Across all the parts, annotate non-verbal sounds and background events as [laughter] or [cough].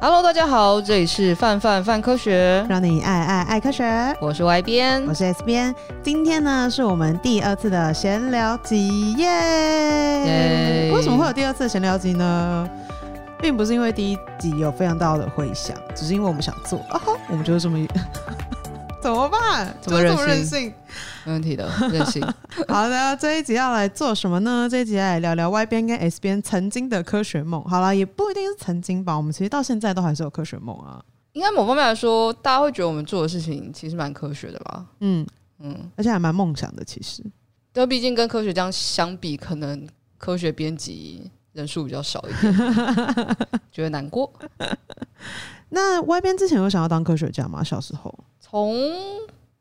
Hello，大家好，这里是范范范科学，让你爱爱爱科学。我是 Y 编，我是 S 编。今天呢，是我们第二次的闲聊集耶。为什么会有第二次的闲聊集呢？并不是因为第一集有非常大的回响，只是因为我们想做啊，我们就是这么。怎么办？怎么任性？没问题的，任性。[laughs] 好的，这一集要来做什么呢？这一集要来聊聊 Y 边跟 S 边曾经的科学梦。好了，也不一定是曾经吧，我们其实到现在都还是有科学梦啊。应该某方面来说，大家会觉得我们做的事情其实蛮科学的吧？嗯嗯，而且还蛮梦想的。其实，但，毕竟跟科学家相比，可能科学编辑人数比较少一点，[laughs] 觉得难过。那外边之前有想要当科学家吗？小时候？从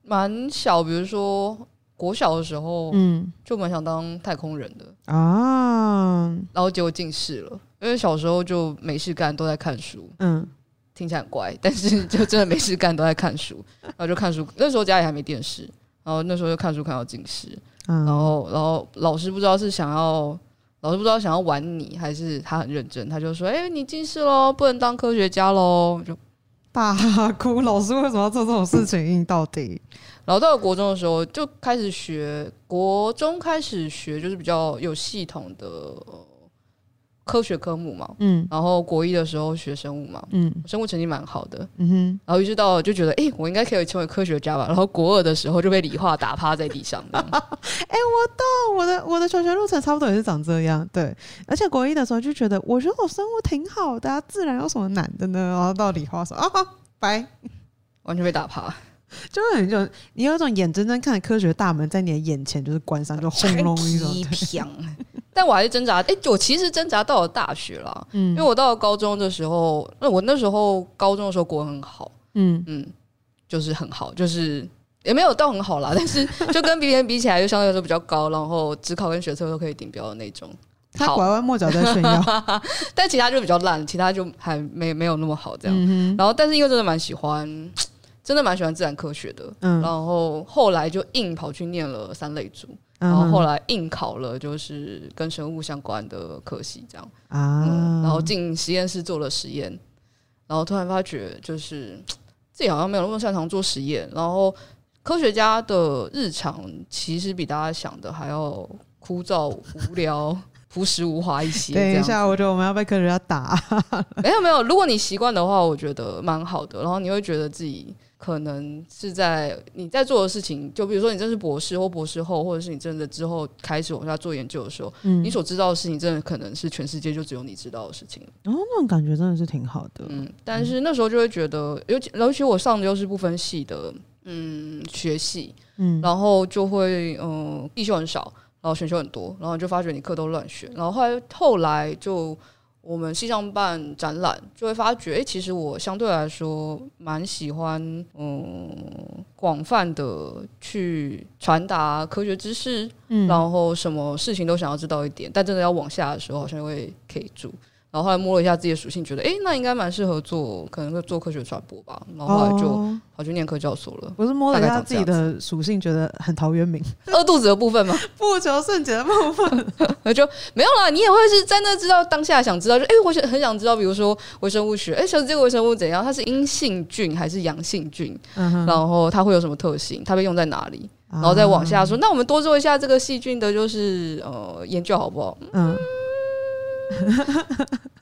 蛮小，比如说国小的时候，嗯，就蛮想当太空人的。啊，然后结果近视了，因为小时候就没事干，都在看书，嗯，听起来很乖，[laughs] 但是就真的没事干，都在看书，然后就看书。那时候家里还没电视，然后那时候就看书看到近视，然后然后老师不知道是想要，老师不知道想要玩你，还是他很认真，他就说：“哎，你近视喽，不能当科学家喽。”就。大哭，老师为什么要做这种事情？到底，然后到了国中的时候就开始学，国中开始学就是比较有系统的。科学科目嘛，嗯，然后国一的时候学生物嘛，嗯，生物成绩蛮好的，嗯哼，然后于是到就觉得，哎、欸，我应该可以成为科学家吧。然后国二的时候就被理化打趴在地上，哎、欸，我懂，我的我的求学路程差不多也是长这样，对。而且国一的时候就觉得，我觉得我生物挺好的，啊，自然有什么难的呢？然后到理化说啊，拜，完全被打趴，就是很种你有一种眼睁睁看着科学大门在你的眼前就是关上，就轰隆一种。[laughs] 但我还是挣扎，哎、欸，我其实挣扎到了大学了，嗯，因为我到了高中的时候，那我那时候高中的时候国文很好，嗯。嗯，就是很好，就是也没有到很好啦，[laughs] 但是就跟别人比起来，就相对来说比较高，然后只考跟学测都可以顶标的那种。他拐弯抹角在炫耀，[laughs] 但其他就比较烂，其他就还没没有那么好这样。嗯、然后，但是因为真的蛮喜欢，真的蛮喜欢自然科学的，嗯，然后后来就硬跑去念了三类组。然后后来应考了，就是跟生物相关的科系，这样啊、嗯，然后进实验室做了实验，然后突然发觉，就是 [tsk] 自己好像没有那么擅长做实验。然后科学家的日常其实比大家想的还要枯燥、无聊、[laughs] 朴实无华一些。等一下，我觉得我们要被科学家打。[laughs] 没有没有，如果你习惯的话，我觉得蛮好的。然后你会觉得自己。可能是在你在做的事情，就比如说你真是博士或博士后，或者是你真的之后开始往下做研究的时候，嗯，你所知道的事情，真的可能是全世界就只有你知道的事情。然后，哦，那种感觉真的是挺好的。嗯，但是那时候就会觉得，尤其尤其我上的又是不分系的，嗯，学系，嗯，然后就会嗯必修很少，然后选修很多，然后就发觉你课都乱选，然后后来后来就。我们西藏办展览，就会发觉，哎、欸，其实我相对来说蛮喜欢，嗯，广泛的去传达科学知识，嗯，然后什么事情都想要知道一点，但真的要往下的时候，好像会 K 住。然后后来摸了一下自己的属性，觉得哎，那应该蛮适合做，可能会做科学传播吧。然后后来就跑去念科教所了。我是摸了一下自己的属性，觉得很陶渊明。[laughs] 饿肚子的部分吗？[laughs] 不求甚解的部分，[laughs] 那就没有啦。你也会是在那知道当下想知道，就哎，我想很想知道，比如说微生物学，哎，晓得这个微生物怎样？它是阴性菌还是阳性菌？嗯、然后它会有什么特性？它被用在哪里？然后再往下说，嗯、那我们多做一下这个细菌的，就是呃研究好不好？嗯。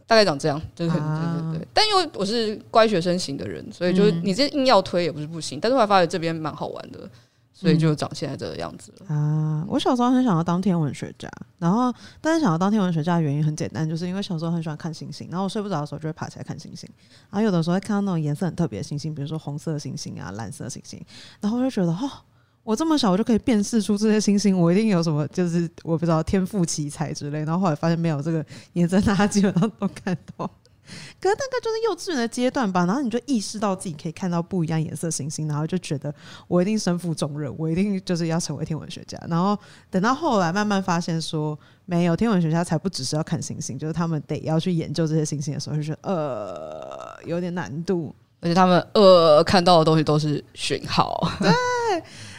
大概长这样，对对对对对。但因为我是乖学生型的人，所以就是你这硬要推也不是不行。但是后来发现这边蛮好玩的，所以就长现在这个样子了。啊，我小时候很想要当天文学家，然后但是想要当天文学家的原因很简单，就是因为小时候很喜欢看星星，然后我睡不着的时候就会爬起来看星星。然后有的时候会看到那种颜色很特别的星星，比如说红色星星啊、蓝色星星，然后我就觉得哦。我这么小，我就可以辨识出这些星星，我一定有什么，就是我不知道天赋奇才之类。然后后来发现没有这个颜色，大家基本上都看到。可是大概就是幼稚园的阶段吧，然后你就意识到自己可以看到不一样颜色星星，然后就觉得我一定身负重任，我一定就是要成为天文学家。然后等到后来慢慢发现说，没有天文学家才不只是要看星星，就是他们得要去研究这些星星的时候，就觉得呃有点难度，而且他们呃看到的东西都是讯号。[laughs] 对。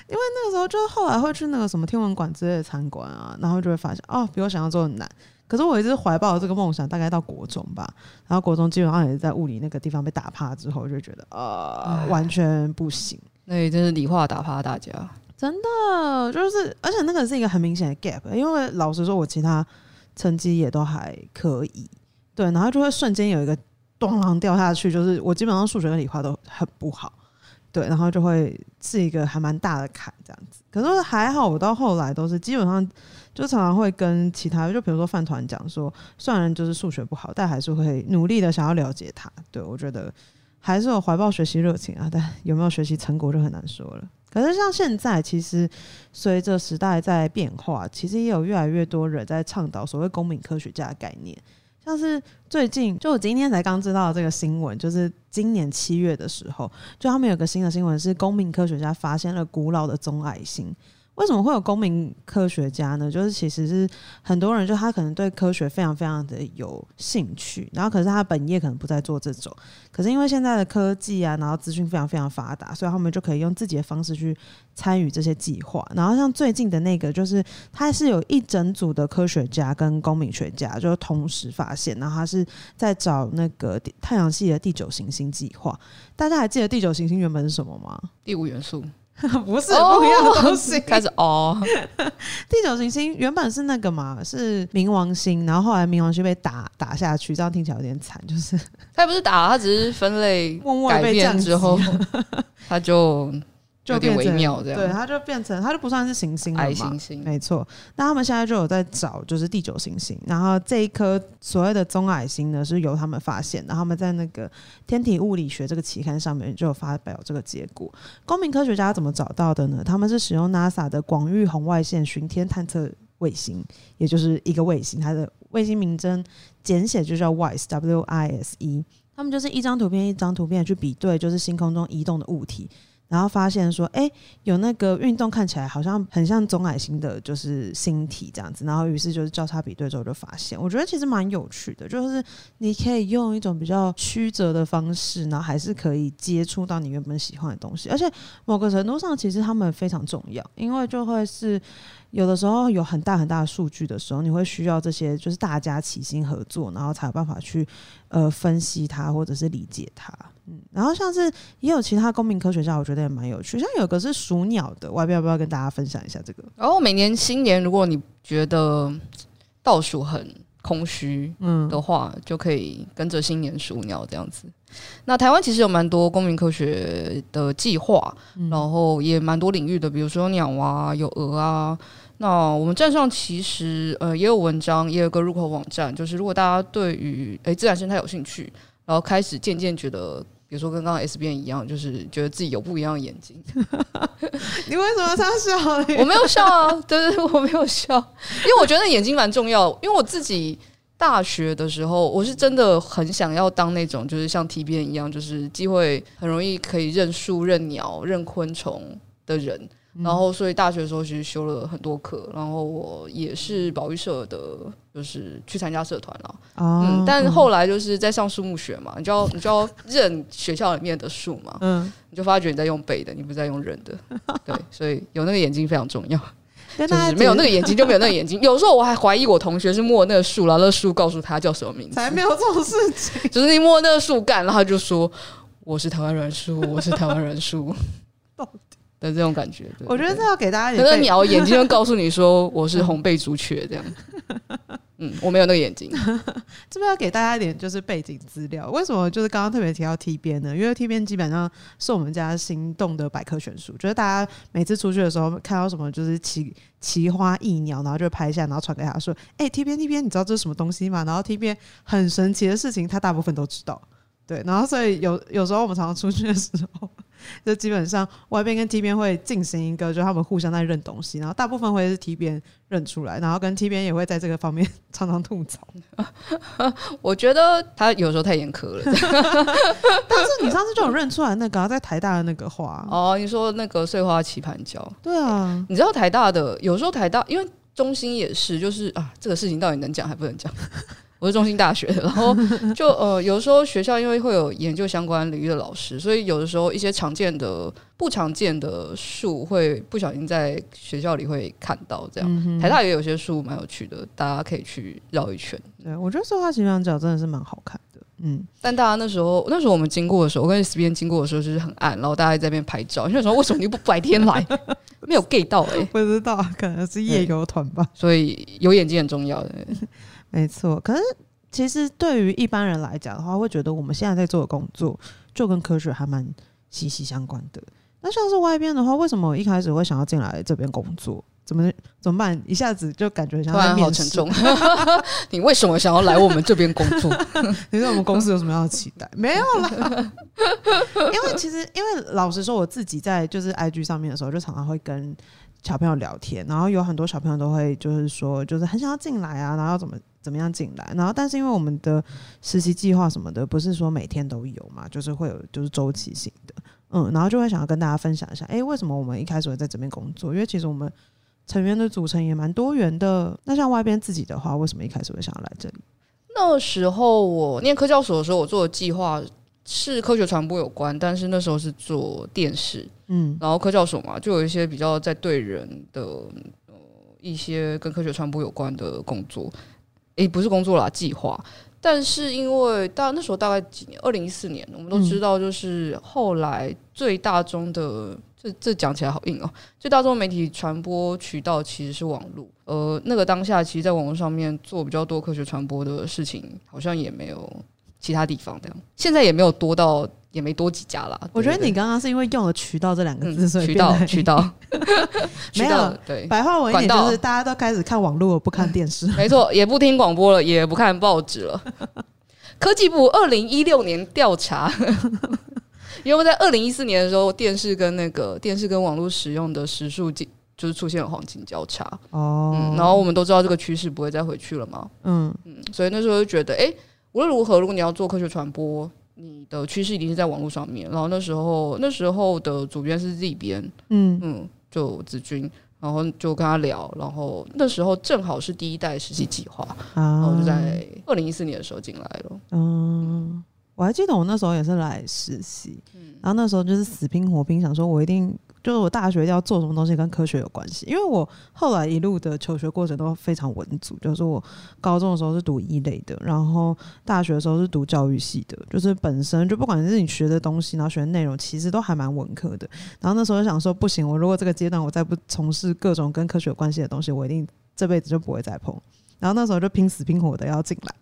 因为那个时候，就后来会去那个什么天文馆之类的参观啊，然后就会发现哦，比我想象中的难。可是我一直怀抱这个梦想，大概到国中吧。然后国中基本上也是在物理那个地方被打趴之后，就觉得呃完全不行。那真是理化打趴大家，真的就是，而且那个是一个很明显的 gap，因为老实说，我其他成绩也都还可以，对，然后就会瞬间有一个咚啷掉下去，就是我基本上数学跟理化都很不好。对，然后就会是一个还蛮大的坎这样子。可是还好，我到后来都是基本上就常常会跟其他，就比如说饭团讲说，虽然就是数学不好，但还是会努力的想要了解它。对，我觉得还是有怀抱学习热情啊，但有没有学习成果就很难说了。可是像现在，其实随着时代在变化，其实也有越来越多人在倡导所谓公民科学家的概念。但是最近，就我今天才刚知道这个新闻，就是今年七月的时候，就他们有个新的新闻，是公民科学家发现了古老的棕矮星。为什么会有公民科学家呢？就是其实是很多人，就他可能对科学非常非常的有兴趣，然后可是他本业可能不在做这种，可是因为现在的科技啊，然后资讯非常非常发达，所以他们就可以用自己的方式去参与这些计划。然后像最近的那个，就是他是有一整组的科学家跟公民学家，就同时发现，然后他是在找那个太阳系的第九行星计划。大家还记得第九行星原本是什么吗？第五元素。[laughs] 不是不一样的东西，[laughs] 开始哦。[laughs] 第九行星原本是那个嘛，是冥王星，然后后来冥王星被打打下去，这样听起来有点惨。就是他也不是打，他只是分类改变之后，他就。就有点微妙，这样对，它就变成它就不算是行星了嘛，矮行星，没错。那他们现在就有在找，就是第九行星。然后这一颗所谓的棕矮星呢，是由他们发现，然后他们在那个《天体物理学》这个期刊上面就有发表这个结果。公民科学家怎么找到的呢？他们是使用 NASA 的广域红外线巡天探测卫星，也就是一个卫星，它的卫星名称简写就叫 WISE，W-I-S-E。他们就是一张图片一张图片去比对，就是星空中移动的物体。然后发现说，哎，有那个运动看起来好像很像棕矮星的，就是星体这样子。然后于是就是交叉比对之后就发现，我觉得其实蛮有趣的，就是你可以用一种比较曲折的方式，然后还是可以接触到你原本喜欢的东西。而且某个程度上，其实他们非常重要，因为就会是有的时候有很大很大的数据的时候，你会需要这些就是大家齐心合作，然后才有办法去呃分析它或者是理解它。嗯，然后像是也有其他公民科学家，我觉得也蛮有趣。像有个是数鸟的，我还要不要跟大家分享一下这个？然后每年新年，如果你觉得倒数很空虚，嗯的话，嗯、就可以跟着新年数鸟这样子。那台湾其实有蛮多公民科学的计划，嗯、然后也蛮多领域的，比如说有鸟啊，有鹅啊。那我们站上其实呃也有文章，也有个入口网站，就是如果大家对于诶自然生态有兴趣，然后开始渐渐觉得。比如说跟刚刚 S 边一样，就是觉得自己有不一样的眼睛。[laughs] 你为什么这样笑？[laughs] 我没有笑啊，[laughs] 对对，我没有笑，因为我觉得眼睛蛮重要。因为我自己大学的时候，我是真的很想要当那种，就是像 T 边一样，就是机会很容易可以认树、认鸟、认昆虫的人。然后，所以大学的时候其实修了很多课，然后我也是保育社的，就是去参加社团了。哦、嗯，但后来就是在上树木学嘛，你就要你就要 [laughs] 认学校里面的树嘛，嗯，你就发觉你在用背的，你不在用认的，[laughs] 对，所以有那个眼睛非常重要，就是没有那个眼睛就没有那个眼睛。有时候我还怀疑我同学是摸那个树，然后那个树告诉他叫什么名字，才没有这种事情，就是你摸那个树干，然后他就说我是台湾栾树，我是台湾栾树。[laughs] 的这种感觉，我觉得这要给大家。可是鸟眼睛就告诉你说我是红背竹雀这样。[laughs] 嗯，我没有那个眼睛。[laughs] 这边要给大家一点就是背景资料。为什么就是刚刚特别提到 T 边呢？因为 T 边基本上是我们家心动的百科全书。就是大家每次出去的时候看到什么就是奇奇花异鸟，然后就拍下，然后传给他说：“哎、欸，T 边 T 边，你知道这是什么东西吗？”然后 T 边很神奇的事情，他大部分都知道。对，然后所以有有时候我们常常出去的时候。就基本上外边跟 T 边会进行一个，就他们互相在认东西，然后大部分会是 T 边认出来，然后跟 T 边也会在这个方面 [laughs] 常常吐槽。[laughs] 我觉得他有时候太严苛了。[laughs] 但是你上次就有认出来那个在台大的那个花哦，你说那个碎花棋盘胶？对啊，你知道台大的有时候台大，因为中心也是，就是啊，这个事情到底能讲还不能讲？我是中心大学的，[laughs] 然后就呃，有的时候学校因为会有研究相关领域的老师，所以有的时候一些常见的、不常见的树会不小心在学校里会看到。这样，嗯、台大也有些树蛮有趣的，大家可以去绕一圈。对，我觉得绣花形状角真的是蛮好看的。嗯，但大家那时候，那时候我们经过的时候，我跟 S 编经过的时候就是很暗，然后大家在那边拍照。那时候为什么你不白天来？[laughs] 没有 get 到哎、欸，不知道，可能是夜游团吧。所以有眼睛很重要的。没错，可是其实对于一般人来讲的话，会觉得我们现在在做的工作就跟科学还蛮息息相关的。那像是外边的话，为什么我一开始会想要进来这边工作？怎么怎么办？一下子就感觉像在面试。突然好沉重。[laughs] 你为什么想要来我们这边工作？[laughs] 你对我们公司有什么样的期待？没有啦。[laughs] 因为其实，因为老实说，我自己在就是 IG 上面的时候，就常常会跟小朋友聊天，然后有很多小朋友都会就是说，就是很想要进来啊，然后怎么怎么样进来，然后但是因为我们的实习计划什么的，不是说每天都有嘛，就是会有就是周期性的，嗯，然后就会想要跟大家分享一下，哎，为什么我们一开始会在这边工作？因为其实我们。成员的组成也蛮多元的。那像外边自己的话，为什么一开始会想要来这里？那时候我念科教所的时候，我做的计划是科学传播有关，但是那时候是做电视，嗯，然后科教所嘛，就有一些比较在对人的呃一些跟科学传播有关的工作，诶、欸，不是工作啦，计划。但是因为大那时候大概几年，二零一四年，我们都知道，就是后来最大宗的。这这讲起来好硬哦！最大众媒体传播渠道其实是网络，呃，那个当下其实，在网络上面做比较多科学传播的事情，好像也没有其他地方这样。现在也没有多到，也没多几家啦。我觉得你刚刚是因为用了“渠道”这两个字，所以渠道渠道 [laughs] 没有对白话文一点，就是大家都开始看网络，不看电视，[laughs] 没错，也不听广播了，也不看报纸了。[laughs] 科技部二零一六年调查。因为在二零一四年的时候，电视跟那个电视跟网络使用的时数就是出现了黄金交叉哦、嗯，然后我们都知道这个趋势不会再回去了嘛，嗯嗯，所以那时候就觉得，哎，无论如何，如果你要做科学传播，你的趋势一定是在网络上面。然后那时候那时候的主编是 Z 编，嗯嗯，就子君，然后就跟他聊，然后那时候正好是第一代实习计划，啊、然后就在二零一四年的时候进来了，嗯。我还记得我那时候也是来实习，然后那时候就是死拼活拼，想说我一定就是我大学要做什么东西跟科学有关系，因为我后来一路的求学过程都非常文组，就是我高中的时候是读一类的，然后大学的时候是读教育系的，就是本身就不管是你学的东西，然后学的内容，其实都还蛮文科的。然后那时候就想说，不行，我如果这个阶段我再不从事各种跟科学有关系的东西，我一定这辈子就不会再碰。然后那时候就拼死拼活的要进来。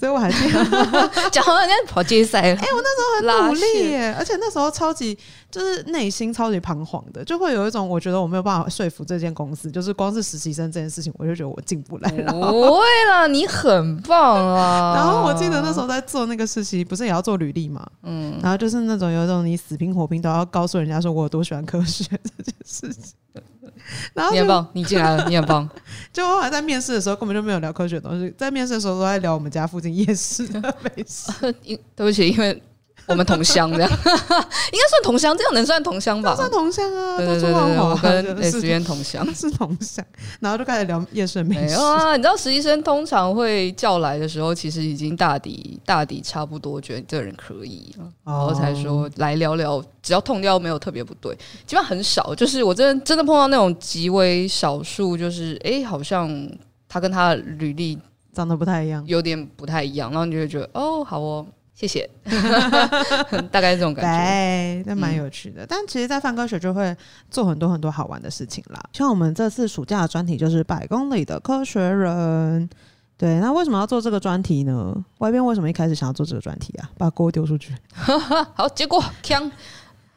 所以我还记得 [laughs] 讲人家跑接赛了。[laughs] 哎，我那时候很努力耶，而且那时候超级就是内心超级彷徨的，就会有一种我觉得我没有办法说服这间公司，就是光是实习生这件事情，我就觉得我进不来了。不会啦，你很棒啊！然后我记得那时候在做那个实习，不是也要做履历嘛？嗯，然后就是那种有一种你死拼活拼都要告诉人家说我有多喜欢科学这件事情。[laughs] 然后你很棒，你进来了，你很棒。[laughs] 就我还在面试的时候，根本就没有聊科学的东西，在面试的时候都在聊我们家附近夜市的美食。[laughs] 对不起，因为。我们同乡这样，[laughs] 应该算同乡，这样能算同乡吧？算同乡啊，对对对对，我跟实习生同乡是同乡，然后就开始聊夜市美食。没有啊，你知道实习生通常会叫来的时候，其实已经大抵大抵差不多，觉得你这个人可以，然后才说来聊聊，只要痛掉没有特别不对，基本上很少。就是我真的真的碰到那种极为少数，就是哎，好像他跟他的履历长得不太一样，有点不太一样，然后你就会觉得哦，好哦。谢谢，[laughs] 大概是这种感觉，对，那蛮有趣的。嗯、但其实，在泛科学就会做很多很多好玩的事情啦。像我们这次暑假的专题就是百公里的科学人，对。那为什么要做这个专题呢外边为什么一开始想要做这个专题啊？把锅丢出去。[laughs] 好，结果锵，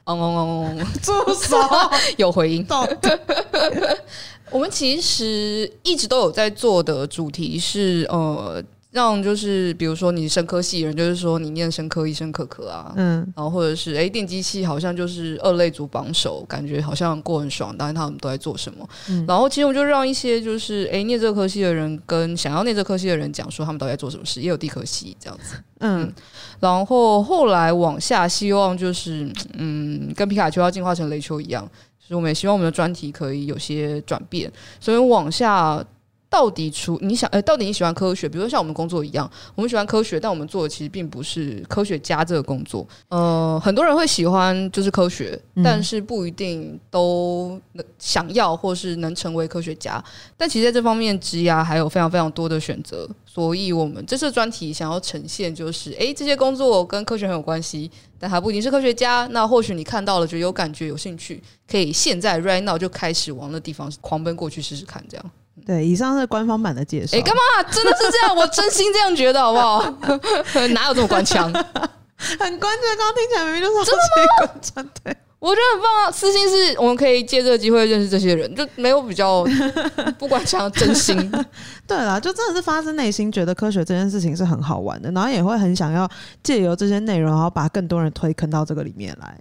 嗡嗡嗡嗡嗡，住手！[laughs] 有回音。我们其实一直都有在做的主题是呃。让就是比如说你生科系人，就是说你念生科医生科科啊，嗯，然后或者是哎电机系好像就是二类组榜首，感觉好像过很爽，当然他们都在做什么。嗯、然后其实我就让一些就是哎念这个科系的人跟想要念这个科系的人讲说他们都在做什么事，也有地科系这样子，嗯，嗯，然后后来往下希望就是嗯跟皮卡丘要进化成雷丘一样，所以我们也希望我们的专题可以有些转变，所以往下。到底出你想，呃，到底你喜欢科学？比如说像我们工作一样，我们喜欢科学，但我们做的其实并不是科学家这个工作。呃，很多人会喜欢就是科学，但是不一定都能想要或是能成为科学家。但其实在这方面，职涯还有非常非常多的选择。所以我们这次专题想要呈现，就是诶、欸，这些工作跟科学很有关系，但还不一定是科学家。那或许你看到了，觉得有感觉、有兴趣，可以现在 right now 就开始往那地方狂奔过去试试看，这样。对，以上是官方版的介绍。哎，干嘛？真的是这样？我真心这样觉得，好不好？[laughs] 哪有这么官腔？[laughs] 很官腔，刚刚听起来明明就是真的吗？官腔，对，我觉得很棒啊！私信是我们可以借这个机会认识这些人，就没有比较 [laughs] 不官腔，真心。对啦，就真的是发自内心觉得科学这件事情是很好玩的，然后也会很想要借由这些内容，然后把更多人推坑到这个里面来。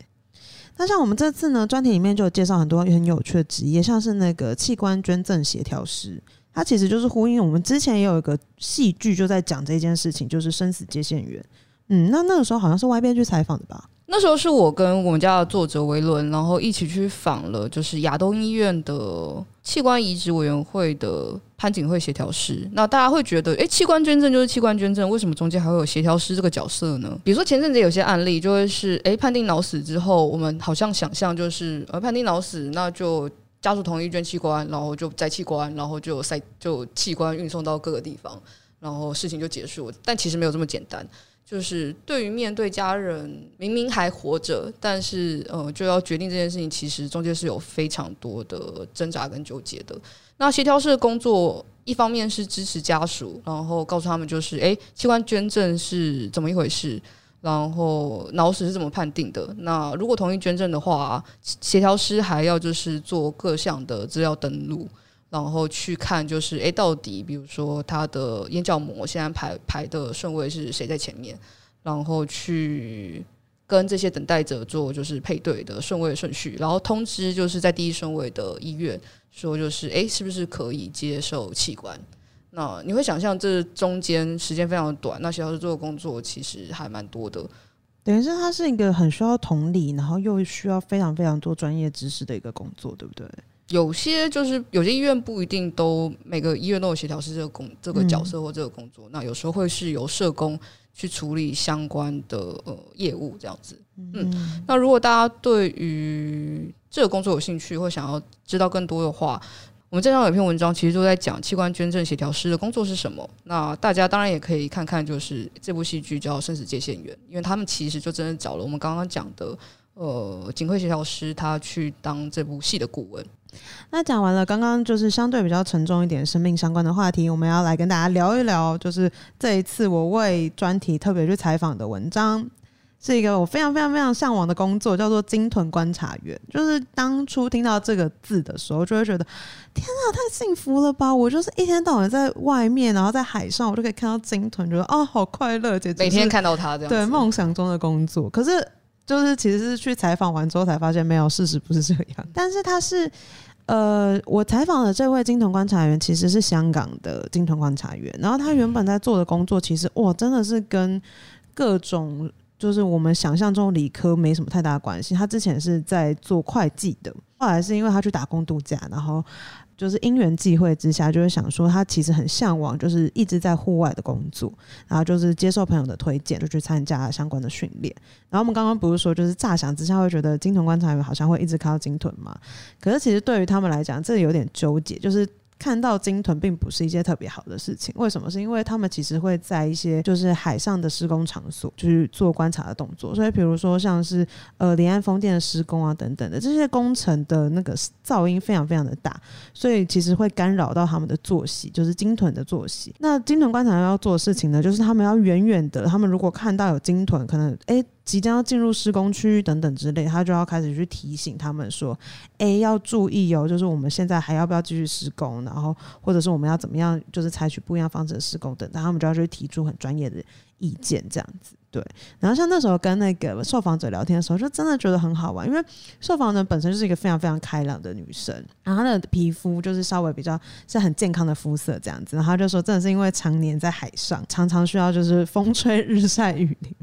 那像我们这次呢，专题里面就有介绍很多很有趣的职业，像是那个器官捐赠协调师，它其实就是呼应我们之前也有一个戏剧就在讲这件事情，就是生死接线员。嗯，那那个时候好像是外边去采访的吧？那时候是我跟我们家的作者维伦，然后一起去访了，就是亚东医院的器官移植委员会的潘景惠协调师。那大家会觉得，诶，器官捐赠就是器官捐赠，为什么中间还会有协调师这个角色呢？比如说前阵子有些案例，就会是，诶，判定脑死之后，我们好像想象就是，呃，判定脑死，那就家属同意捐器官，然后就摘器官，然后就塞就器官运送到各个地方，然后事情就结束。但其实没有这么简单。就是对于面对家人明明还活着，但是呃就要决定这件事情，其实中间是有非常多的挣扎跟纠结的。那协调师的工作，一方面是支持家属，然后告诉他们就是，诶，器官捐赠是怎么一回事，然后脑死是怎么判定的。那如果同意捐赠的话，协调师还要就是做各项的资料登录。然后去看，就是诶，到底比如说他的眼角膜现在排排的顺位是谁在前面，然后去跟这些等待者做就是配对的顺位顺序，然后通知就是在第一顺位的医院说就是诶，是不是可以接受器官？那你会想象这中间时间非常短，那协调师做的工作其实还蛮多的，等于是它是一个很需要同理，然后又需要非常非常多专业知识的一个工作，对不对？有些就是有些医院不一定都每个医院都有协调师这个工这个角色或这个工作，嗯、那有时候会是由社工去处理相关的呃业务这样子。嗯，嗯，那如果大家对于这个工作有兴趣或想要知道更多的话，我们这上有一篇文章其实都在讲器官捐赠协调师的工作是什么。那大家当然也可以看看，就是这部戏剧叫《生死界线员》，因为他们其实就真的找了我们刚刚讲的呃警会协调师，他去当这部戏的顾问。那讲完了，刚刚就是相对比较沉重一点生命相关的话题，我们要来跟大家聊一聊，就是这一次我为专题特别去采访的文章，是一个我非常非常非常向往的工作，叫做鲸豚观察员。就是当初听到这个字的时候，就会觉得天啊，太幸福了吧！我就是一天到晚在外面，然后在海上，我就可以看到鲸豚，觉得哦，好快乐，简直每天看到它这样，对梦想中的工作。可是就是其实是去采访完之后才发现，没有，事实不是这样。[laughs] 但是他是。呃，我采访的这位金童观察员其实是香港的金童观察员，然后他原本在做的工作，其实哇，真的是跟各种就是我们想象中理科没什么太大关系。他之前是在做会计的，后来是因为他去打工度假，然后。就是因缘际会之下，就是想说他其实很向往，就是一直在户外的工作，然后就是接受朋友的推荐，就去参加相关的训练。然后我们刚刚不是说，就是乍想之下会觉得金豚观察员好像会一直看到鲸豚嘛？可是其实对于他们来讲，这有点纠结，就是。看到鲸豚并不是一件特别好的事情，为什么？是因为他们其实会在一些就是海上的施工场所，就是做观察的动作。所以，比如说像是呃离岸风电的施工啊等等的这些工程的那个噪音非常非常的大，所以其实会干扰到他们的作息，就是鲸豚的作息。那鲸豚观察要做的事情呢，就是他们要远远的，他们如果看到有鲸豚，可能诶。即将要进入施工区域等等之类，他就要开始去提醒他们说：“哎、要注意哦，就是我们现在还要不要继续施工？然后或者是我们要怎么样，就是采取不一样方式的施工等等。”他们就要去提出很专业的意见，这样子对。然后像那时候跟那个受访者聊天的时候，就真的觉得很好玩，因为受访者本身就是一个非常非常开朗的女生，然后她的皮肤就是稍微比较是很健康的肤色这样子。然后她就说，真的是因为常年在海上，常常需要就是风吹日晒雨淋。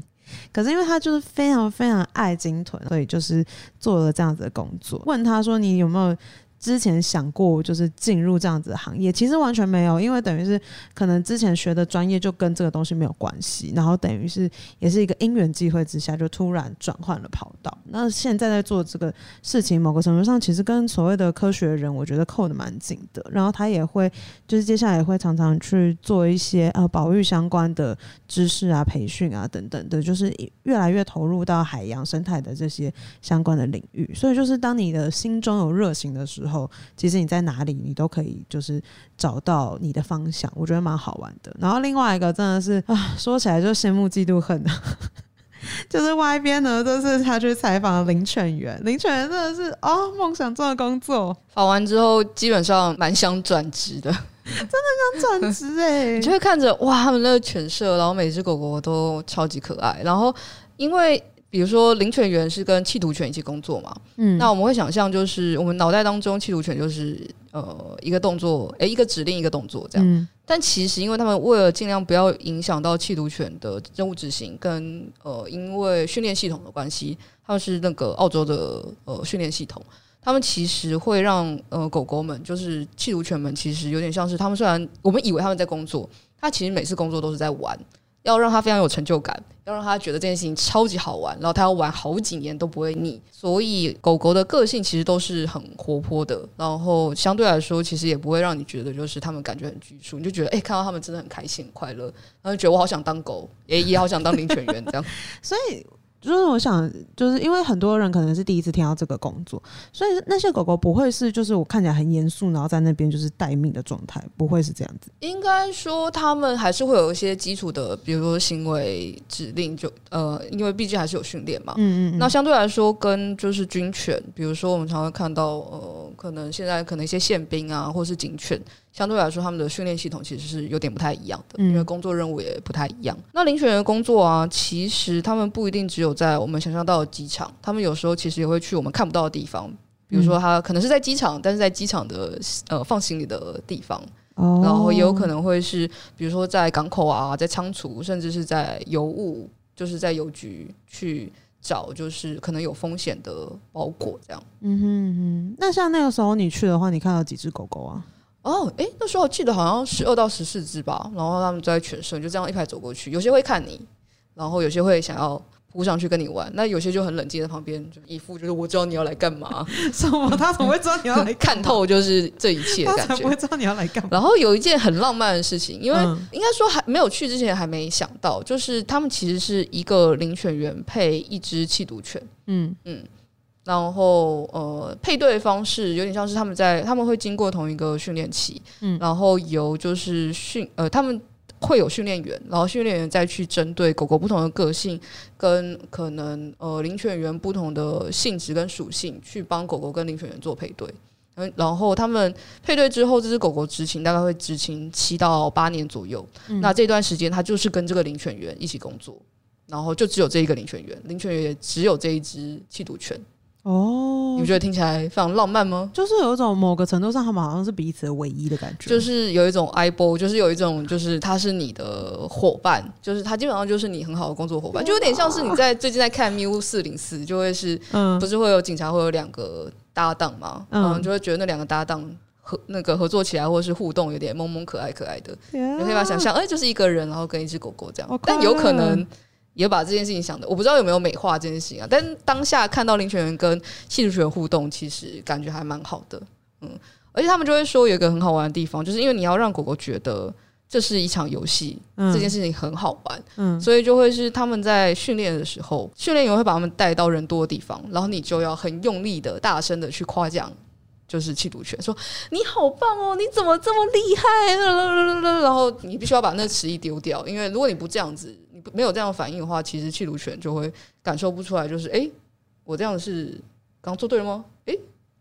可是因为他就是非常非常爱鲸豚，所以就是做了这样子的工作。问他说：“你有没有之前想过就是进入这样子的行业，其实完全没有，因为等于是可能之前学的专业就跟这个东西没有关系，然后等于是也是一个因缘际会之下就突然转换了跑道。那现在在做这个事情，某个程度上其实跟所谓的科学人，我觉得扣得蛮紧的。然后他也会就是接下来也会常常去做一些呃保育相关的知识啊、培训啊等等的，就是越来越投入到海洋生态的这些相关的领域。所以就是当你的心中有热情的时候。后，其实你在哪里，你都可以就是找到你的方向，我觉得蛮好玩的。然后另外一个真的是啊，说起来就羡慕嫉妒恨啊，[laughs] 就是外边呢，都是他去采访林犬员，林犬员真的是哦，梦想中的工作。访完之后，基本上蛮想转职的，[laughs] 真的想转职哎，你就会看着哇，他们那个犬舍，然后每只狗狗都超级可爱，然后因为。比如说，领犬员是跟弃毒犬一起工作嘛？嗯，那我们会想象，就是我们脑袋当中弃毒犬就是呃一个动作，诶，一个指令一个动作这样。嗯，但其实，因为他们为了尽量不要影响到弃毒犬的任务执行，跟呃因为训练系统的关系，他们是那个澳洲的呃训练系统，他们其实会让呃狗狗们，就是弃毒犬们，其实有点像是他们虽然我们以为他们在工作，他其实每次工作都是在玩。要让他非常有成就感，要让他觉得这件事情超级好玩，然后他要玩好几年都不会腻。所以狗狗的个性其实都是很活泼的，然后相对来说，其实也不会让你觉得就是他们感觉很拘束，你就觉得哎、看到他们真的很开心很快乐，然后就觉得我好想当狗，也也好想当领犬员这样。[laughs] 所以。就是我想，就是因为很多人可能是第一次听到这个工作，所以那些狗狗不会是就是我看起来很严肃，然后在那边就是待命的状态，不会是这样子。应该说他们还是会有一些基础的，比如说行为指令就，就呃，因为毕竟还是有训练嘛。嗯，嗯嗯。那相对来说，跟就是军犬，比如说我们常会看到呃，可能现在可能一些宪兵啊，或是警犬。相对来说，他们的训练系统其实是有点不太一样的，因为工作任务也不太一样。那领犬员工作啊，其实他们不一定只有在我们想象到的机场，他们有时候其实也会去我们看不到的地方，比如说他可能是在机场，但是在机场的呃放行李的地方，然后也有可能会是比如说在港口啊，在仓储，甚至是在邮务，就是在邮局去找，就是可能有风险的包裹这样。嗯哼嗯哼，那像那个时候你去的话，你看到几只狗狗啊？哦，哎，那时候我记得好像十二到十四只吧，然后他们在犬舍就这样一排走过去，有些会看你，然后有些会想要扑上去跟你玩，那有些就很冷静在旁边，就一副就是我知道你要来干嘛，[laughs] 什么？他怎么会知道你要来看透就是这一切的感觉？他才不会知道你要来干嘛。然后有一件很浪漫的事情，因为应该说还没有去之前还没想到，就是他们其实是一个领犬员配一只弃毒犬，嗯嗯。然后呃，配对方式有点像是他们在他们会经过同一个训练期，嗯，然后由就是训呃他们会有训练员，然后训练员再去针对狗狗不同的个性跟可能呃领犬员不同的性质跟属性去帮狗狗跟领犬员做配对，嗯，然后他们配对之后，这只狗狗执勤大概会执勤七到八年左右，嗯，那这段时间它就是跟这个领犬员一起工作，然后就只有这一个领犬员，领犬员也只有这一只缉毒犬。哦，你觉得听起来非常浪漫吗？就是有一种某个程度上，他们好像是彼此的唯一的感觉。就是有一种爱波，就是有一种，就是他是你的伙伴，就是他基本上就是你很好的工作伙伴，就有点像是你在最近在看《咪乌四零四》，就会是，嗯，不是会有警察会有两个搭档吗？嗯，就会觉得那两个搭档合那个合作起来或者是互动有点萌萌可爱可爱的，你可以把它想象，哎，就是一个人然后跟一只狗狗这样，但有可能。也把这件事情想的，我不知道有没有美化这件事情啊。但当下看到领犬员跟缉毒犬互动，其实感觉还蛮好的，嗯。而且他们就会说有一个很好玩的地方，就是因为你要让狗狗觉得这是一场游戏，嗯，这件事情很好玩，嗯，所以就会是他们在训练的时候，训练员会把他们带到人多的地方，然后你就要很用力的、大声的去夸奖，就是气毒犬，说你好棒哦，你怎么这么厉害？[laughs] 然后你必须要把那个词一丢掉，因为如果你不这样子。没有这样的反应的话，其实缉毒犬就会感受不出来，就是哎，我这样是刚做对了吗？哎，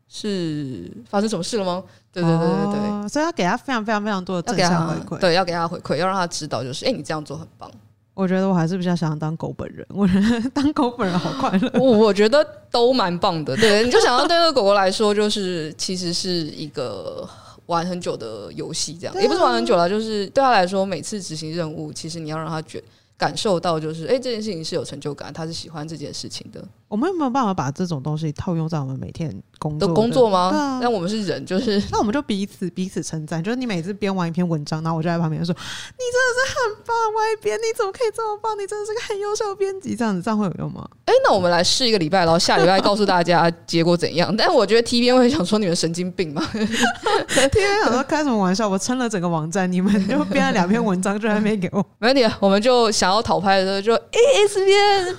是发生什么事了吗？对对对对对，哦，所以要给他非常非常非常多的正向回馈，对，要给他回馈，要让他知道，就是哎，你这样做很棒。我觉得我还是比较想当狗本人，[laughs] 我觉得当狗本人好快乐。我我觉得都蛮棒的，对，你就想要对那个狗狗来说，就是其实是一个。玩很久的游戏，这样、啊、也不是玩很久了，就是对他来说，每次执行任务，其实你要让他觉感受到，就是哎、这件事情是有成就感，他是喜欢这件事情的。我们有没有办法把这种东西套用在我们每天工作的工作吗？对啊，但我们是人，就是那我们就彼此彼此称赞。就是你每次编完一篇文章，然后我就在旁边说：“你真的是很棒，外编，你怎么可以这么棒？你真的是个很优秀的编辑。”这样子，这样会有用吗？哎、欸，那我们来试一个礼拜，然后下礼拜告诉大家结果怎样。[laughs] 但我觉得 T 编会想说你们神经病吗？[laughs] T 编想说开什么玩笑？我撑了整个网站，你们就编了两篇文章，就还没给我。没问题，我们就想要讨拍的时候就 AS 编。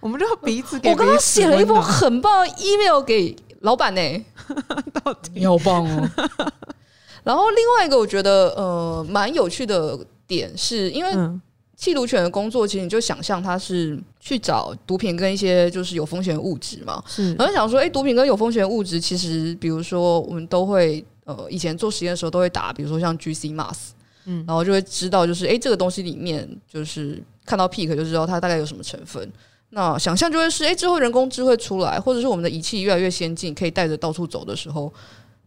我们就彼此给彼此。我刚刚写了一封很棒的 email 给老板呢、欸，[laughs] 到底你好棒哦。[laughs] 然后另外一个我觉得呃蛮有趣的点是，因为缉毒犬的工作，其实你就想象它是去找毒品跟一些就是有风险的物质嘛。是，然后想说，哎、欸，毒品跟有风险的物质，其实比如说我们都会呃以前做实验的时候都会打，比如说像 GC-MAS，嗯，然后就会知道就是哎、欸、这个东西里面就是看到 peak 就知道它大概有什么成分。那想象就会是，哎、欸，之后人工智慧出来，或者是我们的仪器越来越先进，可以带着到处走的时候，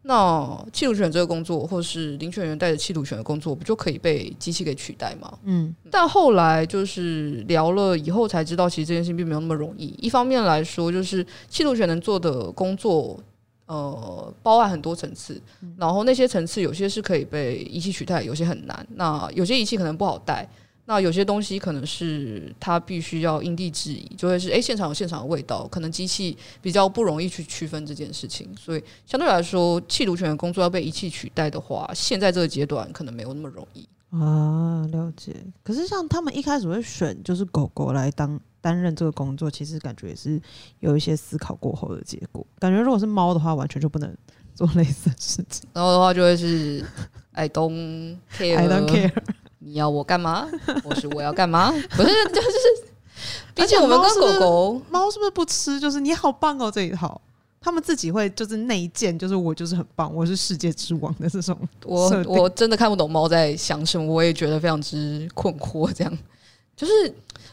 那气毒犬这个工作，或是领犬员带着气毒犬的工作，不就可以被机器给取代吗？嗯。但后来就是聊了以后才知道，其实这件事情并没有那么容易。一方面来说，就是气毒犬能做的工作，呃，包含很多层次，然后那些层次有些是可以被仪器取代，有些很难。那有些仪器可能不好带。那有些东西可能是它必须要因地制宜，就会是诶、欸，现场有现场的味道，可能机器比较不容易去区分这件事情，所以相对来说，弃毒犬的工作要被仪器取代的话，现在这个阶段可能没有那么容易啊。了解。可是像他们一开始会选就是狗狗来当担任这个工作，其实感觉也是有一些思考过后的结果。感觉如果是猫的话，完全就不能做类似的事情。然后的话就会是 I don't care，I don't care。你要我干嘛？[laughs] 我是我要干嘛？[laughs] 不是，就是，而且我们跟狗狗，猫是不是不吃？就是你好棒哦，这一套，他们自己会就是内建，就是我就是很棒，我是世界之王的这种。我我真的看不懂猫在想什么，我也觉得非常之困惑。这样，就是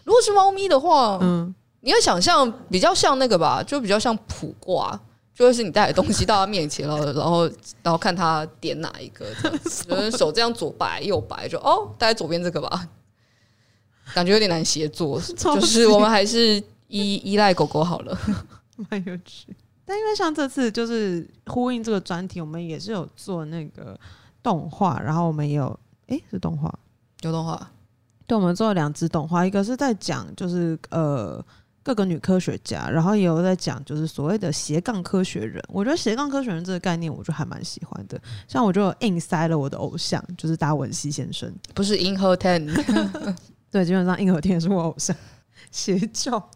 如果是猫咪的话，嗯，你要想象比较像那个吧，就比较像卜卦。就会是你带的东西到他面前了，然后然后看他点哪一个，就是手这样左摆右摆，就哦，带左边这个吧，感觉有点难协作，[laughs] 就是我们还是依依赖狗狗好了，蛮有趣。但因为像这次就是呼应这个专题，我们也是有做那个动画，然后我们也有诶、欸，是动画，有动画，对，我们做了两支动画，一个是在讲就是呃。各个女科学家，然后也有在讲，就是所谓的斜杠科学人。我觉得斜杠科学人这个概念，我就还蛮喜欢的。像我就硬塞了我的偶像，就是达文西先生，不是 In h o Ten，。[laughs] 对，基本上 In h o Ten 是我偶像，邪教。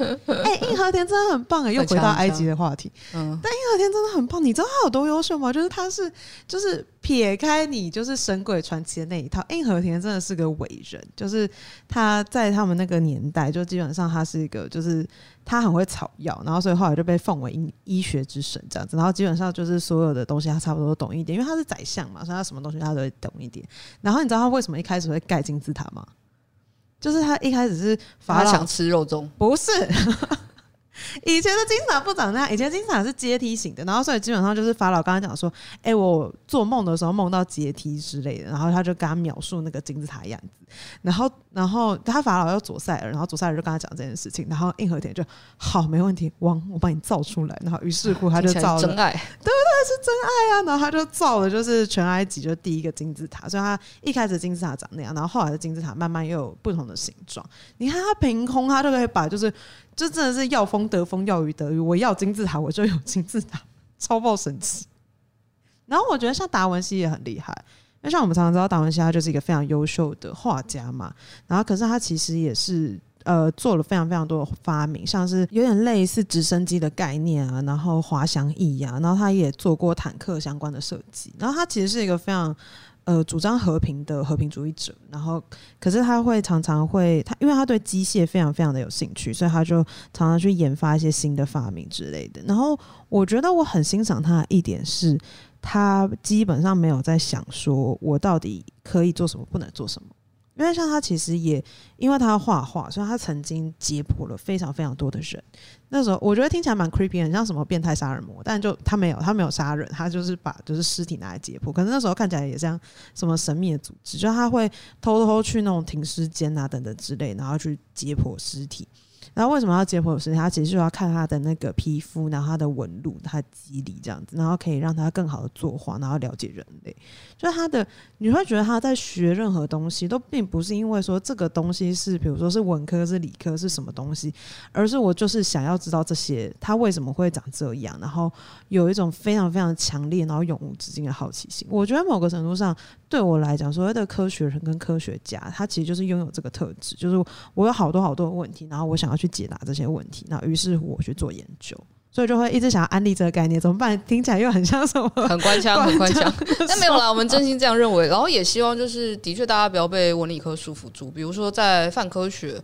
[laughs] 哎、欸，印和田真的很棒哎，又回到埃及的话题。嗯，但硬和田真的很棒，你知道他有多优秀吗？就是他是，就是撇开你就是《神鬼传奇》的那一套，硬和田真的是个伟人。就是他在他们那个年代，就基本上他是一个，就是他很会草药，然后所以后来就被奉为医医学之神这样子。然后基本上就是所有的东西他差不多都懂一点，因为他是宰相嘛，所以他什么东西他都会懂一点。然后你知道他为什么一开始会盖金字塔吗？就是他一开始是法老想吃肉粽，不是。以前的金字塔不长那样，以前金字塔是阶梯型的，然后所以基本上就是法老刚才讲说，哎、欸，我做梦的时候梦到阶梯之类的，然后他就跟他描述那个金字塔的样子，然后然后他法老要左塞尔，然后左塞尔就跟他讲这件事情，然后硬核田就好没问题，王我帮你造出来，然后于是乎他就造了真爱，对不对？是真爱啊，然后他就造了就是全埃及就第一个金字塔，所以他一开始金字塔长那样，然后后来的金字塔慢慢又有不同的形状，你看他凭空他就可以把就是。这真的是要风得风，要雨得雨。我要金字塔，我就有金字塔，超爆神奇。然后我觉得像达文西也很厉害，因为像我们常常知道达文西，他就是一个非常优秀的画家嘛。然后可是他其实也是呃做了非常非常多的发明，像是有点类似直升机的概念啊，然后滑翔翼啊，然后他也做过坦克相关的设计。然后他其实是一个非常。呃，主张和平的和平主义者，然后可是他会常常会他，因为他对机械非常非常的有兴趣，所以他就常常去研发一些新的发明之类的。然后我觉得我很欣赏他的一点是，他基本上没有在想说我到底可以做什么，不能做什么。因为像他其实也，因为他画画，所以他曾经解剖了非常非常多的人。那时候我觉得听起来蛮 creepy，很像什么变态杀人魔，但就他没有，他没有杀人，他就是把就是尸体拿来解剖。可是那时候看起来也像什么神秘的组织，就他会偷偷去那种停尸间啊等等之类，然后去解剖尸体。然后为什么要解剖时，他其实就要看他的那个皮肤，然后他的纹路、他肌理这样子，然后可以让他更好的作画，然后了解人类。就他的，你会觉得他在学任何东西，都并不是因为说这个东西是，比如说是文科是理科是什么东西，而是我就是想要知道这些，他为什么会长这样，然后有一种非常非常强烈，然后永无止境的好奇心。我觉得某个程度上，对我来讲，所谓的科学人跟科学家，他其实就是拥有这个特质，就是我有好多好多的问题，然后我想要去解答这些问题，那于是我去做研究。所以就会一直想要安利这个概念，怎么办？听起来又很像什么？很官腔，[laughs] 很官腔。但没有啦，[laughs] 我们真心这样认为。然后也希望就是，的确大家不要被文理科束缚住。比如说在泛科学，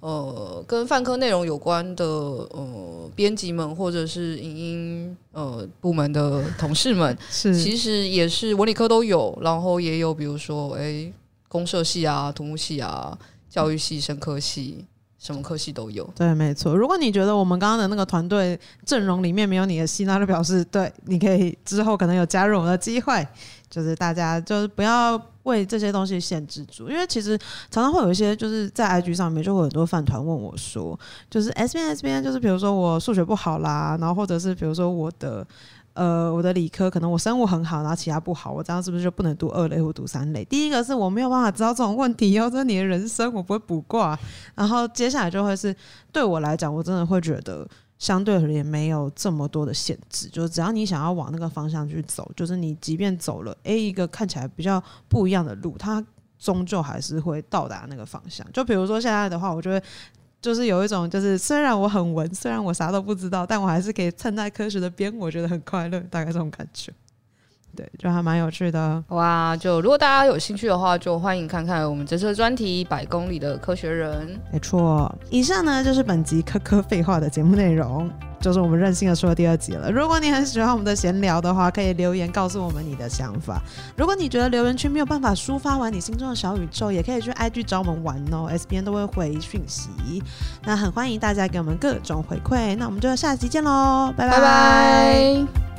呃，跟泛科内容有关的呃编辑们，或者是影音呃部门的同事们，[laughs] 是其实也是文理科都有，然后也有比如说哎、欸，公社系啊、土木系啊、教育系、生科系。什么科系都有，对，没错。如果你觉得我们刚刚的那个团队阵容里面没有你的戏，那就表示对，你可以之后可能有加入我们的机会。就是大家就是不要为这些东西限制住，因为其实常常会有一些就是在 IG 上面就会很多饭团问我说，就是 S 边 S 边，就是比如说我数学不好啦，然后或者是比如说我的。呃，我的理科可能我生物很好，然后其他不好，我这样是不是就不能读二类或读三类？第一个是我没有办法知道这种问题，哦，这是你的人生，我不会卜卦。然后接下来就会是对我来讲，我真的会觉得相对而言没有这么多的限制，就是只要你想要往那个方向去走，就是你即便走了 A 一个看起来比较不一样的路，它终究还是会到达那个方向。就比如说现在的话，我就会。就是有一种，就是虽然我很文，虽然我啥都不知道，但我还是可以蹭在科学的边，我觉得很快乐，大概这种感觉。对，就还蛮有趣的。哇，就如果大家有兴趣的话，就欢迎看看我们这次的专题《百公里的科学人》。没错，以上呢就是本集科科废话的节目内容。就是我们任性的说的第二集了。如果你很喜欢我们的闲聊的话，可以留言告诉我们你的想法。如果你觉得留言区没有办法抒发完你心中的小宇宙，也可以去 IG 找我们玩哦，SBN 都会回讯息。那很欢迎大家给我们各种回馈。那我们就下期见喽。拜拜。